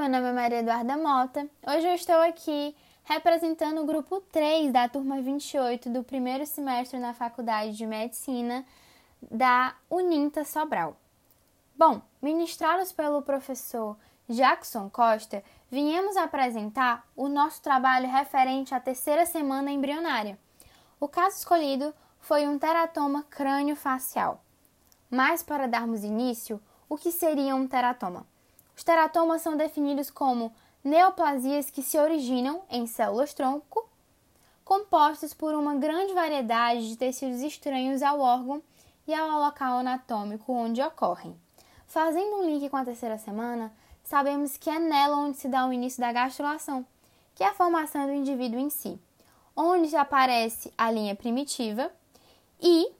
meu nome é Maria Eduarda Mota. Hoje eu estou aqui representando o grupo 3 da turma 28 do primeiro semestre na Faculdade de Medicina da Uninta Sobral. Bom, ministrados pelo professor Jackson Costa, viemos apresentar o nosso trabalho referente à terceira semana embrionária. O caso escolhido foi um teratoma crânio-facial. Mas para darmos início, o que seria um teratoma? Os teratomas são definidos como neoplasias que se originam em células-tronco, compostas por uma grande variedade de tecidos estranhos ao órgão e ao local anatômico onde ocorrem. Fazendo um link com a terceira semana, sabemos que é nela onde se dá o início da gastrulação, que é a formação do indivíduo em si, onde aparece a linha primitiva e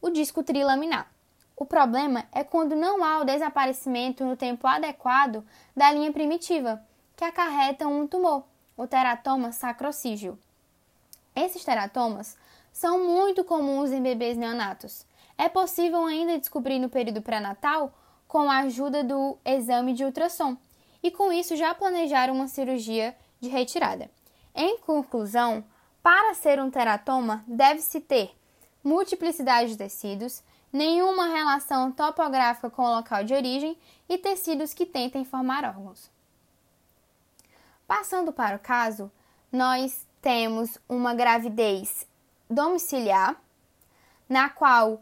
o disco trilaminar. O problema é quando não há o desaparecimento no tempo adequado da linha primitiva, que acarreta um tumor, o teratoma sacrocígio. Esses teratomas são muito comuns em bebês neonatos. É possível ainda descobrir no período pré-natal com a ajuda do exame de ultrassom e com isso já planejar uma cirurgia de retirada. Em conclusão, para ser um teratoma, deve-se ter multiplicidade de tecidos, nenhuma relação topográfica com o local de origem e tecidos que tentem formar órgãos. Passando para o caso, nós temos uma gravidez domiciliar, na qual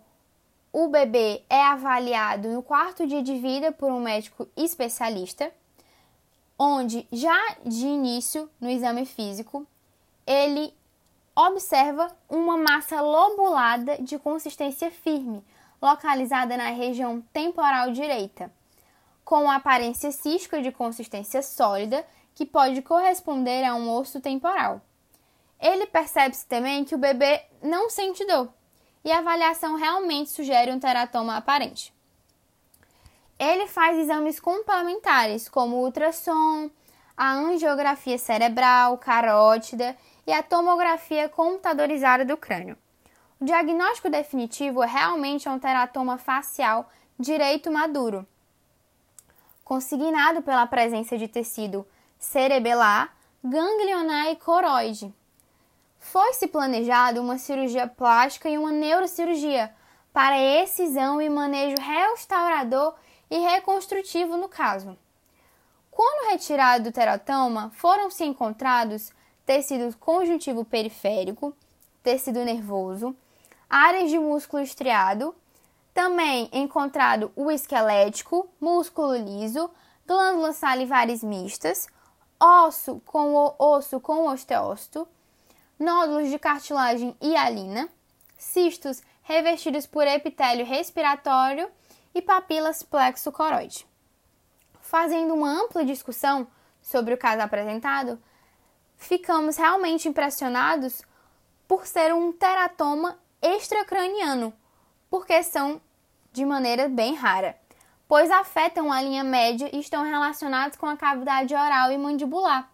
o bebê é avaliado no quarto dia de vida por um médico especialista, onde já de início no exame físico ele observa uma massa lobulada de consistência firme, localizada na região temporal direita, com aparência cística de consistência sólida que pode corresponder a um osso temporal. Ele percebe-se também que o bebê não sente dor, e a avaliação realmente sugere um teratoma aparente. Ele faz exames complementares, como ultrassom, a angiografia cerebral, carótida e a tomografia computadorizada do crânio. O diagnóstico definitivo realmente é um teratoma facial direito maduro, consignado pela presença de tecido cerebelar, ganglionar e coroide, foi-se planejado uma cirurgia plástica e uma neurocirurgia para excisão e manejo restaurador e reconstrutivo no caso. Quando retirado do teratoma, foram-se encontrados tecido conjuntivo periférico, tecido nervoso, áreas de músculo estriado, também encontrado o esquelético, músculo liso, glândulas salivares mistas, osso com o osso com osteócito, nódulos de cartilagem hialina, cistos revestidos por epitélio respiratório e papilas plexo-coroide. Fazendo uma ampla discussão sobre o caso apresentado, ficamos realmente impressionados por ser um teratoma extracraniano, porque são de maneira bem rara, pois afetam a linha média e estão relacionados com a cavidade oral e mandibular.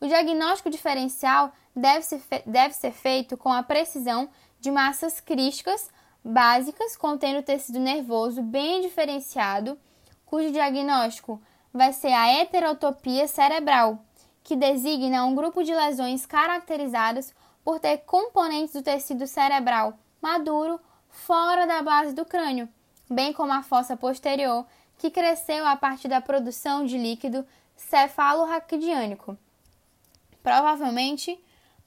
O diagnóstico diferencial deve ser, deve ser feito com a precisão de massas crísticas básicas contendo tecido nervoso bem diferenciado, cujo diagnóstico vai ser a heterotopia cerebral, que designa um grupo de lesões caracterizadas por ter componentes do tecido cerebral maduro fora da base do crânio, bem como a fossa posterior, que cresceu a partir da produção de líquido cefalorraquidiânico. Provavelmente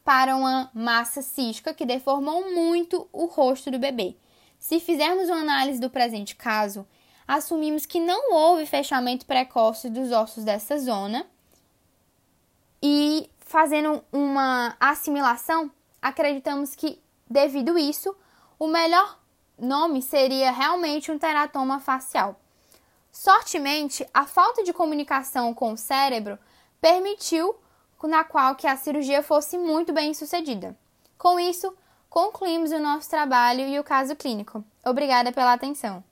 para uma massa cística que deformou muito o rosto do bebê. Se fizermos uma análise do presente caso, assumimos que não houve fechamento precoce dos ossos dessa zona e, fazendo uma assimilação, acreditamos que, devido isso, o melhor nome seria realmente um teratoma facial. Sortemente, a falta de comunicação com o cérebro permitiu na qual que a cirurgia fosse muito bem sucedida. Com isso, concluímos o nosso trabalho e o caso clínico. Obrigada pela atenção.